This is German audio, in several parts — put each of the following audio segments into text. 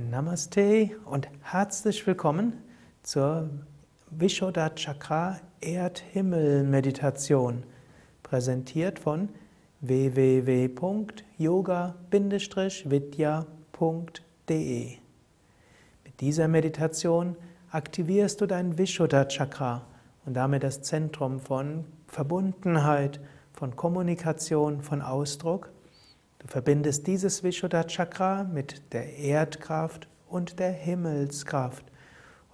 Namaste und herzlich willkommen zur Vishuddha Chakra Erd-Himmel-Meditation, präsentiert von www.yoga-vidya.de. Mit dieser Meditation aktivierst du dein Vishuddha Chakra und damit das Zentrum von Verbundenheit, von Kommunikation, von Ausdruck Du verbindest dieses Vishuddha Chakra mit der Erdkraft und der Himmelskraft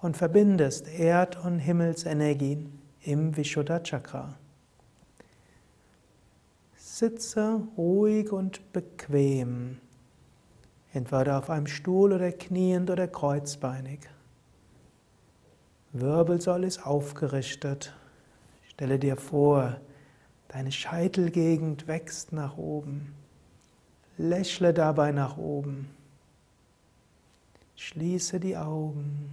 und verbindest Erd- und Himmelsenergien im Vishuddha Chakra. Sitze ruhig und bequem, entweder auf einem Stuhl oder kniend oder kreuzbeinig. Wirbelsäule ist aufgerichtet. Stelle dir vor, deine Scheitelgegend wächst nach oben. Lächle dabei nach oben. Schließe die Augen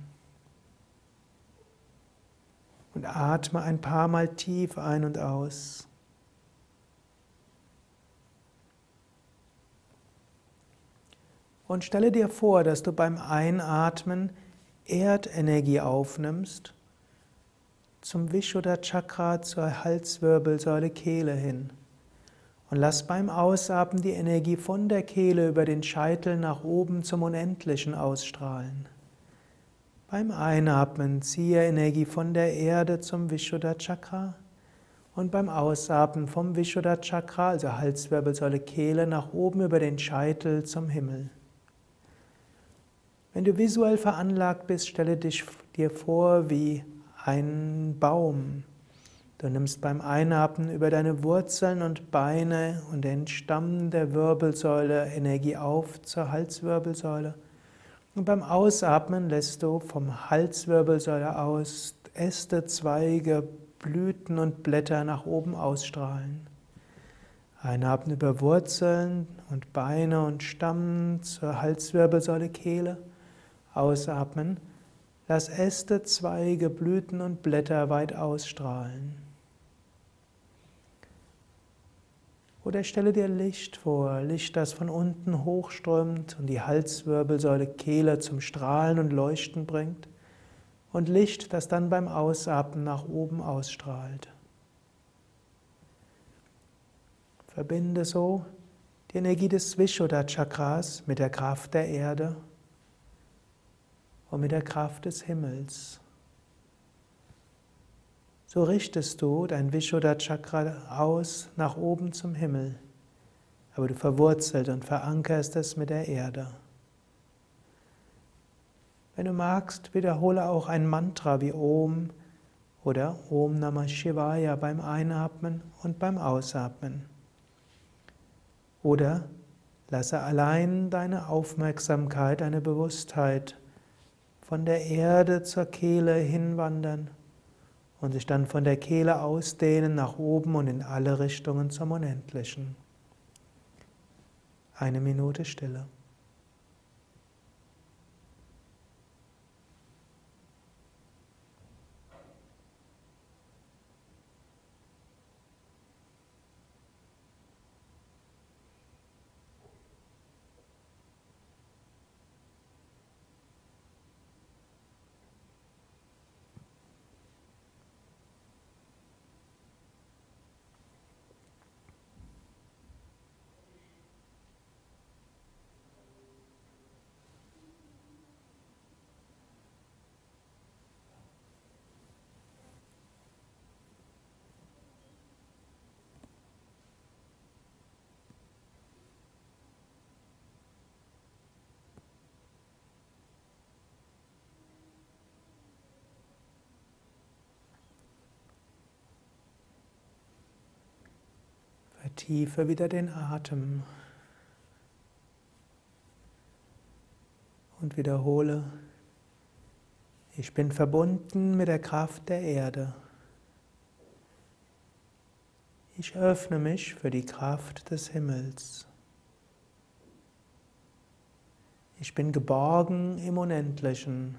und atme ein paar Mal tief ein und aus. Und stelle dir vor, dass du beim Einatmen Erdenergie aufnimmst zum Vishuddha Chakra zur Halswirbelsäule Kehle hin. Und lass beim Ausatmen die Energie von der Kehle über den Scheitel nach oben zum Unendlichen ausstrahlen. Beim Einatmen ziehe Energie von der Erde zum Vishuddha Chakra und beim Ausatmen vom Vishuddha Chakra, also Halswirbelsäule Kehle, nach oben über den Scheitel zum Himmel. Wenn du visuell veranlagt bist, stelle dich dir vor wie ein Baum. Du nimmst beim Einatmen über deine Wurzeln und Beine und den Stamm der Wirbelsäule Energie auf zur Halswirbelsäule. Und beim Ausatmen lässt du vom Halswirbelsäule aus Äste, Zweige, Blüten und Blätter nach oben ausstrahlen. Einatmen über Wurzeln und Beine und Stamm zur Halswirbelsäule Kehle. Ausatmen. Lass Äste, Zweige, Blüten und Blätter weit ausstrahlen. Oder stelle dir Licht vor, Licht, das von unten hochströmt und die Halswirbelsäule Kehle zum Strahlen und Leuchten bringt. Und Licht, das dann beim Ausatmen nach oben ausstrahlt. Verbinde so die Energie des Vishuddha Chakras mit der Kraft der Erde und mit der Kraft des Himmels. So richtest du dein Vishuddha Chakra aus nach oben zum Himmel, aber du verwurzelt und verankerst es mit der Erde. Wenn du magst, wiederhole auch ein Mantra wie Om oder Om Namah Shivaya beim Einatmen und beim Ausatmen. Oder lasse allein deine Aufmerksamkeit, deine Bewusstheit von der Erde zur Kehle hinwandern und sich dann von der Kehle ausdehnen nach oben und in alle Richtungen zum Unendlichen. Eine Minute Stille. Vertiefe wieder den Atem und wiederhole, ich bin verbunden mit der Kraft der Erde. Ich öffne mich für die Kraft des Himmels. Ich bin geborgen im Unendlichen.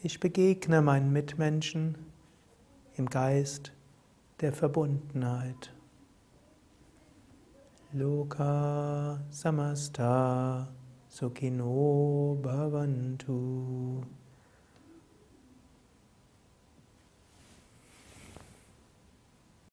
Ich begegne meinen Mitmenschen im Geist der Verbundenheit. Loka samasta sukino bhavantu.